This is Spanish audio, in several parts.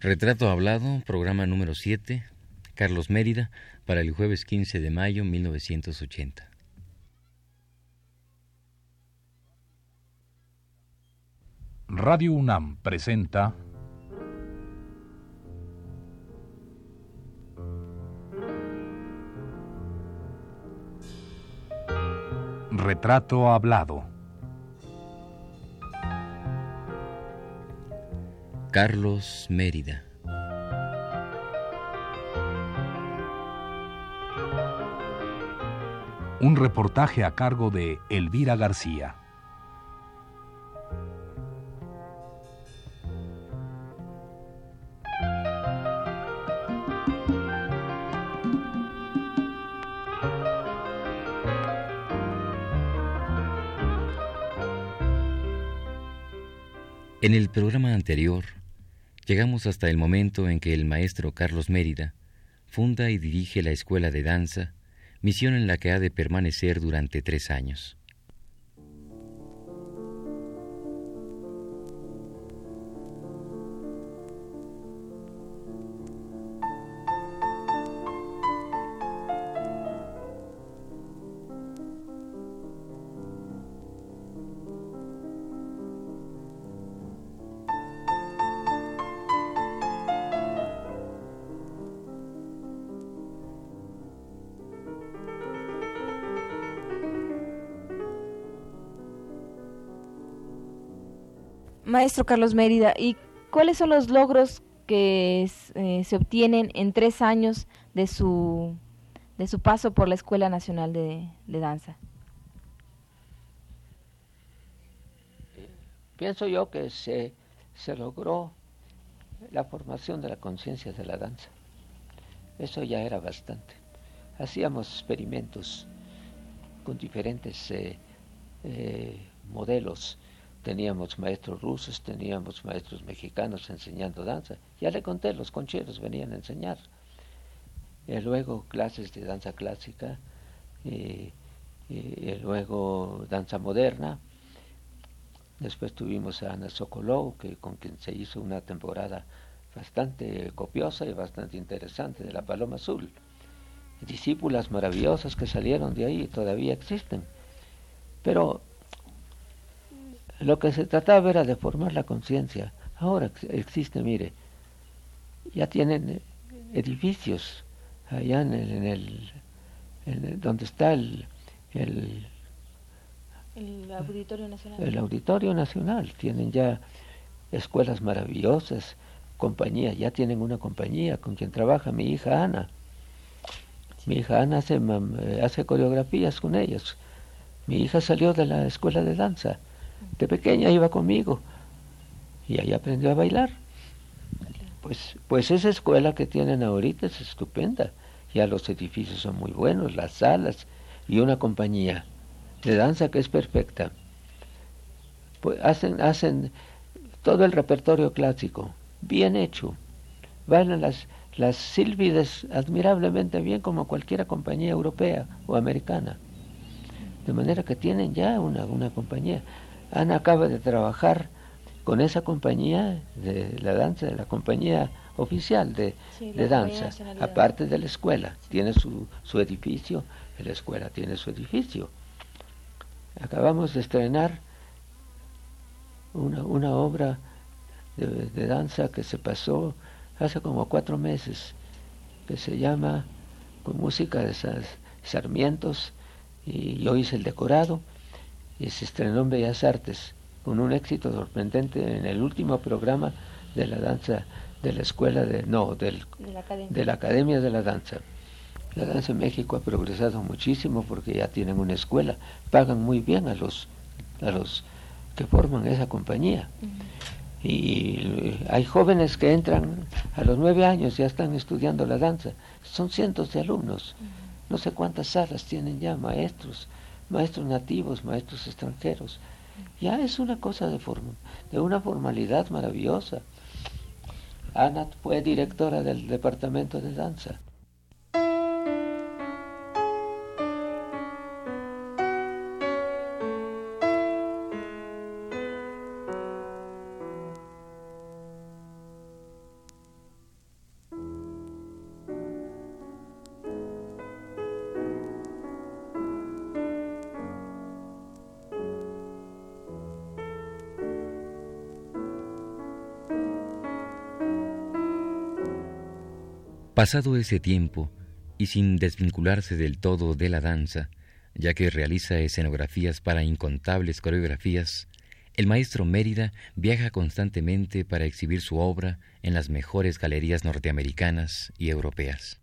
Retrato Hablado, programa número 7, Carlos Mérida, para el jueves 15 de mayo 1980. Radio UNAM presenta Retrato Hablado. Carlos Mérida. Un reportaje a cargo de Elvira García. En el programa anterior, llegamos hasta el momento en que el maestro Carlos Mérida funda y dirige la Escuela de Danza, misión en la que ha de permanecer durante tres años. Maestro Carlos Mérida, ¿y cuáles son los logros que eh, se obtienen en tres años de su, de su paso por la Escuela Nacional de, Danza? Pienso yo que se, se logró la formación de la conciencia de la danza. Eso ya era bastante. Hacíamos experimentos con diferentes eh, eh, modelos Teníamos maestros rusos, teníamos maestros mexicanos enseñando danza. Ya le conté, los concheros venían a enseñar. Y luego clases de danza clásica, y, luego danza moderna. Después tuvimos a Ana Sokolov, que, con quien se hizo una temporada bastante copiosa y bastante interesante de la Paloma Azul. Discípulas maravillosas que salieron de ahí y todavía existen. Pero lo que se trataba era de formar la conciencia. Ahora existe, mire, ya tienen edificios allá en el, en el, donde está el, el, Auditorio Nacional. El Auditorio Nacional. Tienen ya escuelas maravillosas, compañías, ya tienen una compañía con quien trabaja mi hija Ana. Mi hija Ana hace, hace coreografías con ellos. Mi hija salió de la escuela de danza de pequeña iba conmigo y ahí aprendió a bailar. Pues, pues esa escuela que tienen ahorita es estupenda. Ya los edificios son muy buenos, las salas y una compañía de danza que es perfecta. Pues hacen, hacen todo el repertorio clásico, bien hecho. Bailan las, las sílvides admirablemente bien como cualquier compañía europea o americana. De manera que tienen ya una, una compañía. Ana acaba de trabajar con esa compañía de la danza, de la compañía oficial de, danza, aparte de la escuela. Tiene su, su edificio, la escuela tiene su edificio. Acabamos de estrenar una, una obra de, danza que se pasó hace como cuatro meses, que se llama con música de Sarmientos, y yo hice el decorado y se estrenó en Bellas Artes con un éxito sorprendente en el último programa de la danza de la escuela de no del, de, la academia. de la academia de la danza. La danza en México ha progresado muchísimo porque ya tienen una escuela pagan muy bien a los a los que forman esa compañía. Y hay jóvenes que entran a los nueve años ya están estudiando la danza son cientos de alumnos. No sé cuántas salas tienen ya maestros maestros nativos, maestros extranjeros. Ya es una cosa de, de una formalidad maravillosa. Ana fue directora del departamento de danza. Pasado ese tiempo, y sin desvincularse del todo de la danza, ya que realiza escenografías para incontables coreografías, el maestro Mérida viaja constantemente para exhibir su obra en las mejores galerías norteamericanas y europeas.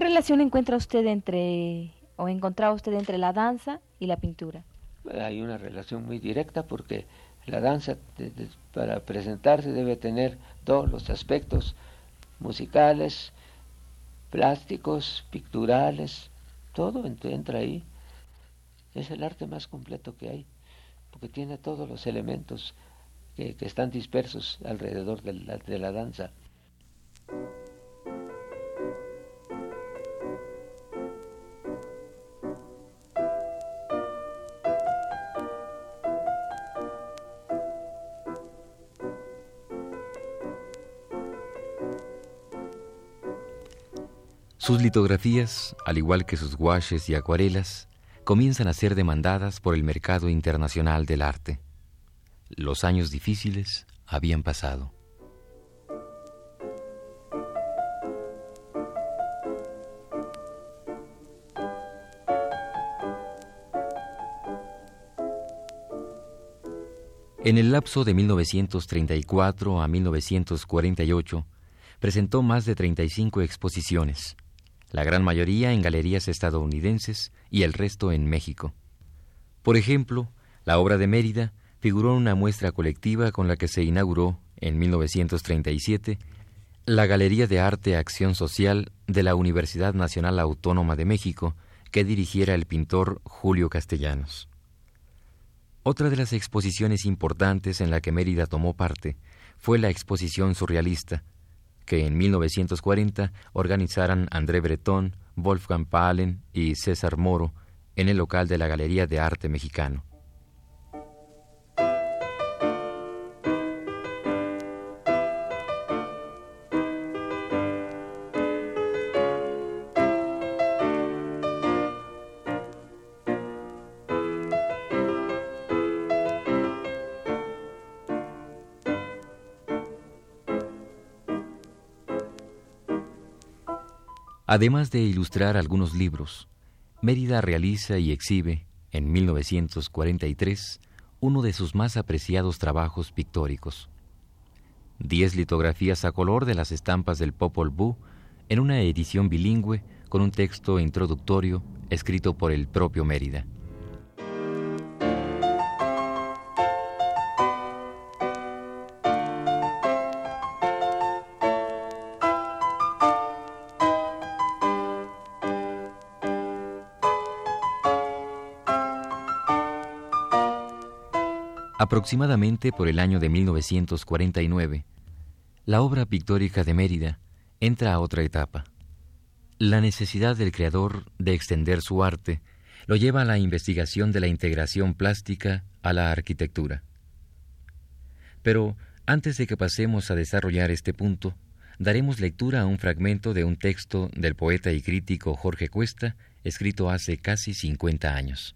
¿Qué relación encuentra usted entre o encontraba usted entre la danza y la pintura? Hay una relación muy directa porque la danza para presentarse debe tener todos los aspectos musicales, plásticos, picturales, todo entra ahí. Es el arte más completo que hay, porque tiene todos los elementos que, están dispersos alrededor de la danza. Sus litografías, al igual que sus guaches y acuarelas, comienzan a ser demandadas por el mercado internacional del arte. Los años difíciles habían pasado. En el lapso de 1934 a 1948, presentó más de 35 exposiciones, la gran mayoría en galerías estadounidenses y el resto en México. Por ejemplo, la obra de Mérida figuró en una muestra colectiva con la que se inauguró, en 1937, la Galería de Arte Acción Social de la Universidad Nacional Autónoma de México, que dirigiera el pintor Julio Castellanos. Otra de las exposiciones importantes en la que Mérida tomó parte fue la exposición surrealista, que en 1940 organizaran André Breton, Wolfgang Pahlen y César Moro en el local de la Galería de Arte Mexicano. Además de ilustrar algunos libros, Mérida realiza y exhibe, en 1943, uno de sus más apreciados trabajos pictóricos. Diez litografías a color de las estampas del Popol Vuh en una edición bilingüe con un texto introductorio escrito por el propio Mérida. Aproximadamente por el año de 1949, la obra pictórica de Mérida entra a otra etapa. La necesidad del creador de extender su arte lo lleva a la investigación de la integración plástica a la arquitectura. Pero antes de que pasemos a desarrollar este punto, daremos lectura a un fragmento de un texto del poeta y crítico Jorge Cuesta, escrito hace casi 50 años.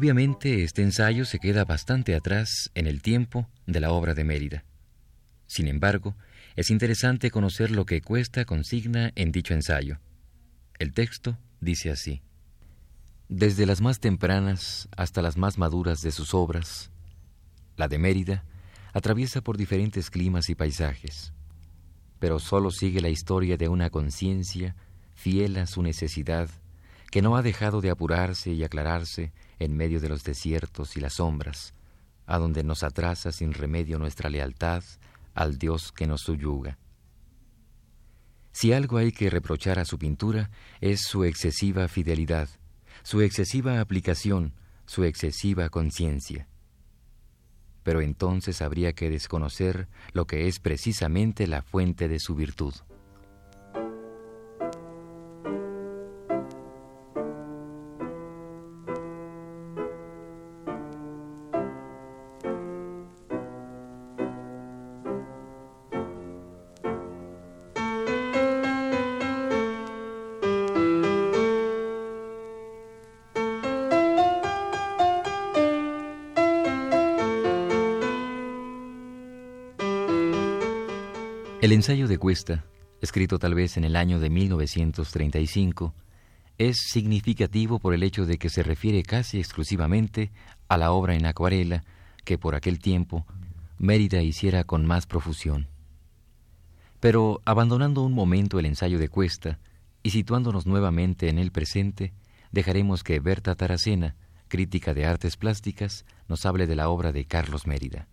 Obviamente este ensayo se queda bastante atrás en el tiempo de la obra de Mérida. Sin embargo, es interesante conocer lo que Cuesta consigna en dicho ensayo. El texto dice así. Desde las más tempranas hasta las más maduras de sus obras, la de Mérida atraviesa por diferentes climas y paisajes, pero solo sigue la historia de una conciencia fiel a su necesidad, que no ha dejado de apurarse y aclararse en medio de los desiertos y las sombras, a donde nos atrasa sin remedio nuestra lealtad al Dios que nos subyuga. Si algo hay que reprochar a su pintura es su excesiva fidelidad, su excesiva aplicación, su excesiva conciencia. pero entonces habría que desconocer lo que es precisamente la fuente de su virtud. El ensayo de Cuesta, escrito tal vez en el año de 1935, es significativo por el hecho de que se refiere casi exclusivamente a la obra en acuarela que por aquel tiempo Mérida hiciera con más profusión. Pero abandonando un momento el ensayo de Cuesta y situándonos nuevamente en el presente, dejaremos que Berta Taracena, crítica de artes plásticas, nos hable de la obra de Carlos Mérida.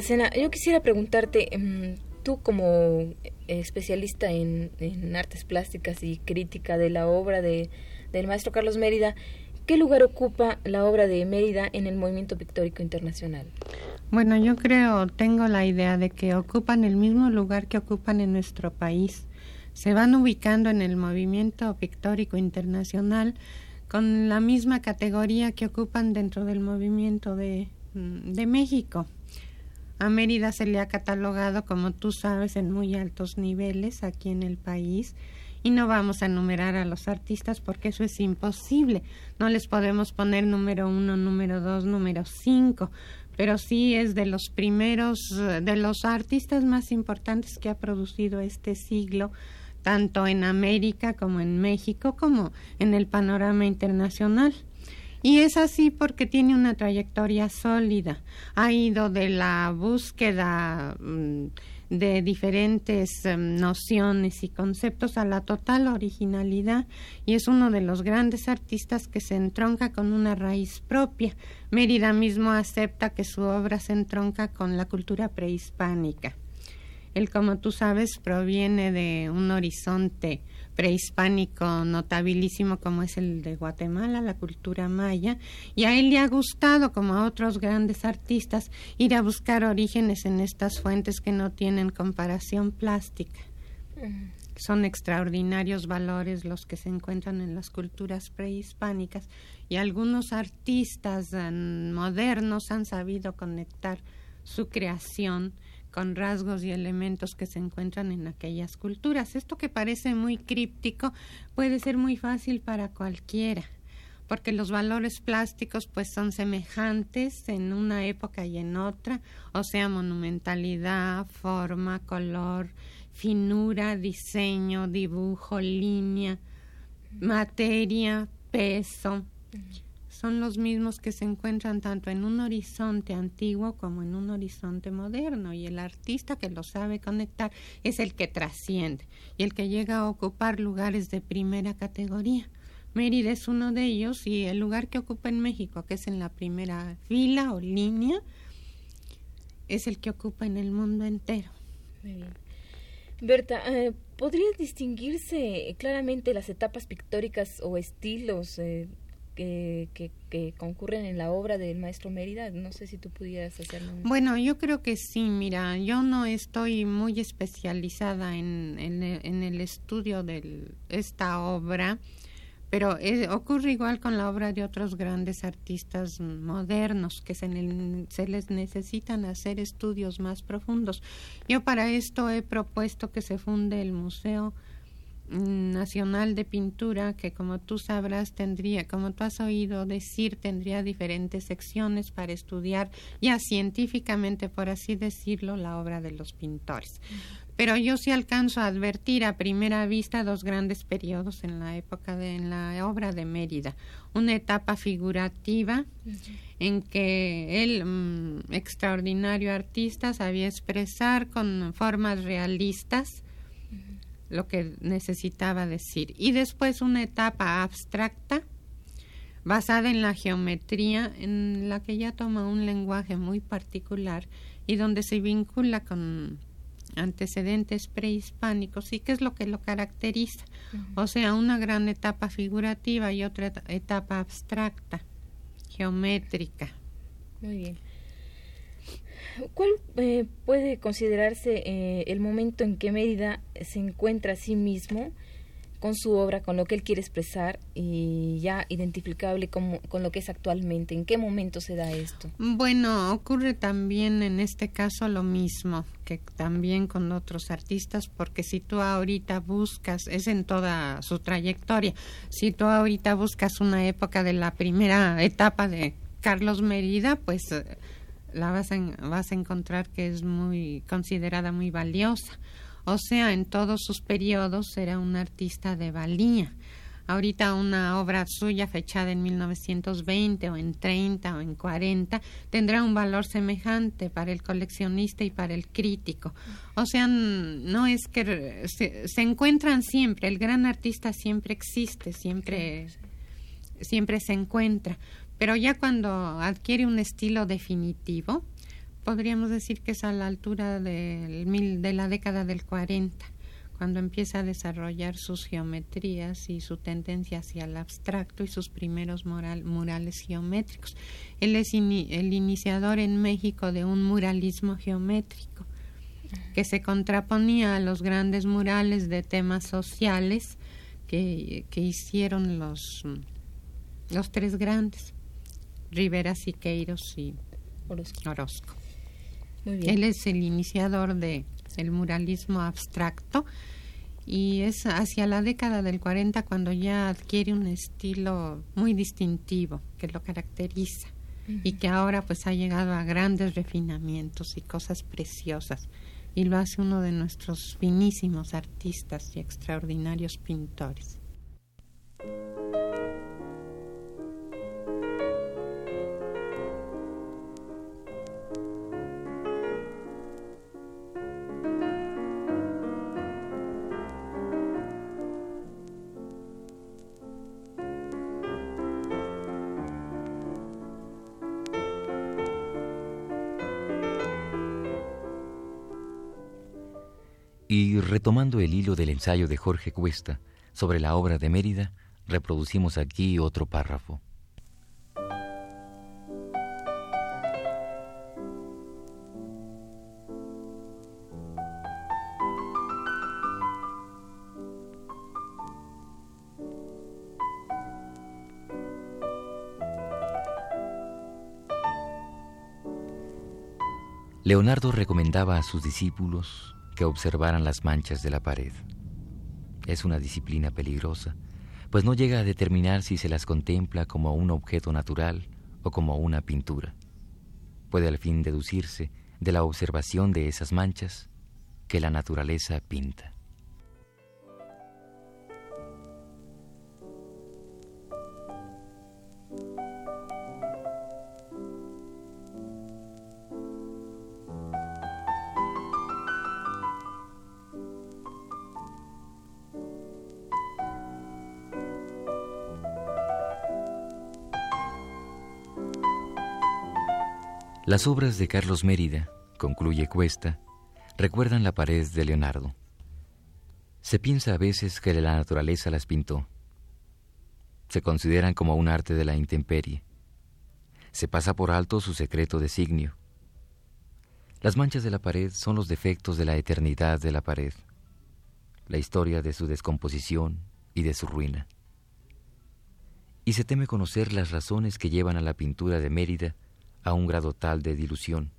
Yo quisiera preguntarte, em, tú como especialista en, artes plásticas y crítica de la obra de, del maestro Carlos Mérida, ¿qué lugar ocupa la obra de Mérida en el movimiento pictórico internacional? Bueno, yo creo, tengo la idea de que ocupan el mismo lugar que ocupan en nuestro país. Se van ubicando en el movimiento pictórico internacional con la misma categoría que ocupan dentro del movimiento de, de México. A Mérida se le ha catalogado, como tú sabes, en muy altos niveles aquí en el país y no vamos a enumerar a los artistas porque eso es imposible. No les podemos poner número uno, número dos, número cinco, pero sí es de los primeros, de los artistas más importantes que ha producido este siglo, tanto en América como en México, como en el panorama internacional. Y es así porque tiene una trayectoria sólida. Ha ido de la búsqueda mm, de diferentes em, nociones y conceptos a la total originalidad y es uno de los grandes artistas que se entronca con una raíz propia. Mérida mismo acepta que su obra se entronca con la cultura prehispánica. Él, como tú sabes, proviene de un horizonte prehispánico notabilísimo como es el de Guatemala, la cultura maya, y a él le ha gustado, como a otros grandes artistas, ir a buscar orígenes en estas fuentes que no tienen comparación plástica. Son extraordinarios valores los que se encuentran en las culturas prehispánicas y algunos artistas eh, modernos han sabido conectar su creación con rasgos y elementos que se encuentran en aquellas culturas. Esto que parece muy críptico puede ser muy fácil para cualquiera, porque los valores plásticos pues son semejantes en una época y en otra, o sea, monumentalidad, forma, color, finura, diseño, dibujo, línea, materia, peso son los mismos que se encuentran tanto en un horizonte antiguo como en un horizonte moderno y el artista que lo sabe conectar es el que trasciende y el que llega a ocupar lugares de primera categoría. Mérida es uno de ellos y el lugar que ocupa en México, que es en la primera fila o línea, es el que ocupa en el mundo entero. Berta, eh, ¿podría distinguirse claramente las etapas pictóricas o estilos eh, que, que, concurren en la obra del maestro Mérida. No sé si tú pudieras hacerlo. Bueno, yo creo que sí. Mira, yo no estoy muy especializada en, en, el estudio de esta obra, pero ocurre igual con la obra de otros grandes artistas modernos que se, se les necesitan hacer estudios más profundos. Yo para esto he propuesto que se funde el Museo Nacional de Pintura que como tú sabrás tendría, como tú has oído decir, tendría diferentes secciones para estudiar ya científicamente, por así decirlo, la obra de los pintores. Pero yo sí alcanzo a advertir a primera vista dos grandes periodos en la época de en la obra de Mérida. Una etapa figurativa en que el mm, extraordinario artista sabía expresar con formas realistas lo que necesitaba decir. Y después una etapa abstracta, basada en la geometría, en la que ya toma un lenguaje muy particular y donde se vincula con antecedentes prehispánicos y qué es lo que lo caracteriza. O sea, una gran etapa figurativa y otra etapa abstracta, geométrica. Muy bien. ¿Cuál eh, puede considerarse eh, el momento en que Mérida se encuentra a sí mismo con su obra, con lo que él quiere expresar y ya identificable con, con lo que es actualmente. ¿En qué momento se da esto? Bueno, ocurre también en este caso lo mismo que también con otros artistas, porque si tú ahorita buscas, es en toda su trayectoria, si tú ahorita buscas una época de la primera etapa de Carlos Mérida, pues eh, la vas a, vas a encontrar que es muy considerada muy valiosa o sea, en todos sus periodos era un artista de valía. Ahorita una obra suya fechada en 1920 o en 30 o en 40 tendrá un valor semejante para el coleccionista y para el crítico. O sea, no es que se, se encuentran siempre, el gran artista siempre existe, siempre, siempre se encuentra, pero ya cuando adquiere un estilo definitivo, podríamos decir que es a la altura de la década del 40, cuando empieza a desarrollar sus geometrías y su tendencia hacia el abstracto y sus primeros murales geométricos. Él es el iniciador en México de un muralismo geométrico que se contraponía a los grandes murales de temas sociales que, que hicieron los, los tres grandes, Rivera, Siqueiros y Orozco. Él es el iniciador de el muralismo abstracto y es hacia la década del 40 cuando ya adquiere un estilo muy distintivo que lo caracteriza y que ahora pues ha llegado a grandes refinamientos y cosas preciosas y lo hace uno de nuestros finísimos artistas y extraordinarios pintores. Y retomando el hilo del ensayo de Jorge Cuesta sobre la obra de Mérida, reproducimos aquí otro párrafo. Leonardo recomendaba a sus discípulos que observaran las manchas de la pared. Es una disciplina peligrosa, pues no llega a determinar si se las contempla como un objeto natural o como una pintura. Puede al fin deducirse de la observación de esas manchas que la naturaleza pinta. Las obras de Carlos Mérida, concluye Cuesta, recuerdan la pared de Leonardo. Se piensa a veces que la naturaleza las pintó. Se consideran como un arte de la intemperie. Se pasa por alto su secreto designio. Las manchas de la pared son los defectos de la eternidad de la pared, la historia de su descomposición y de su ruina. Y se teme conocer las razones que llevan a la pintura de Mérida a un grado tal de dilución.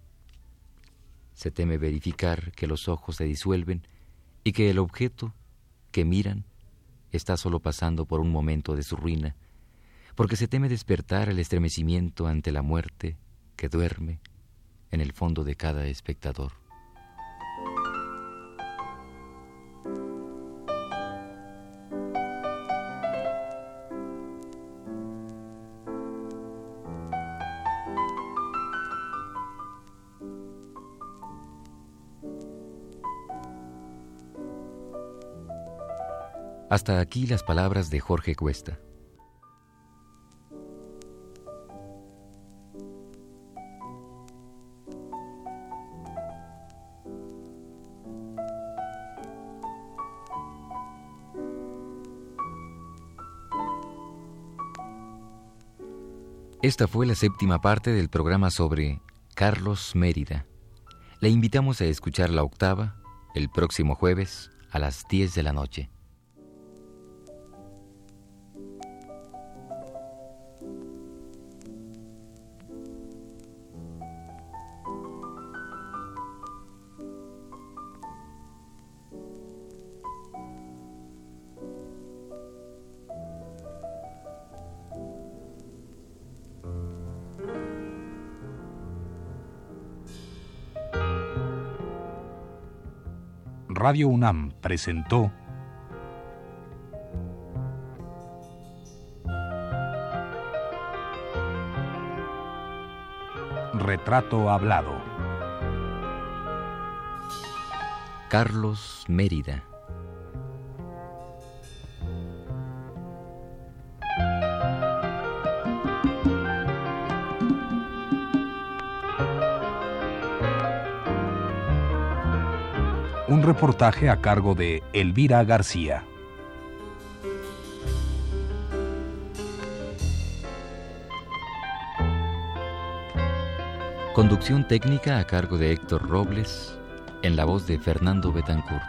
Se teme verificar que los ojos se disuelven y que el objeto que miran está solo pasando por un momento de su ruina, porque se teme despertar el estremecimiento ante la muerte que duerme en el fondo de cada espectador. Hasta aquí las palabras de Jorge Cuesta. Esta fue la séptima parte del programa sobre Carlos Mérida. Le invitamos a escuchar la octava el próximo jueves a las 10 de la noche. Radio UNAM presentó Retrato Hablado. Carlos Mérida. Reportaje a cargo de Elvira García. Conducción técnica a cargo de Héctor Robles, en la voz de Fernando Betancourt.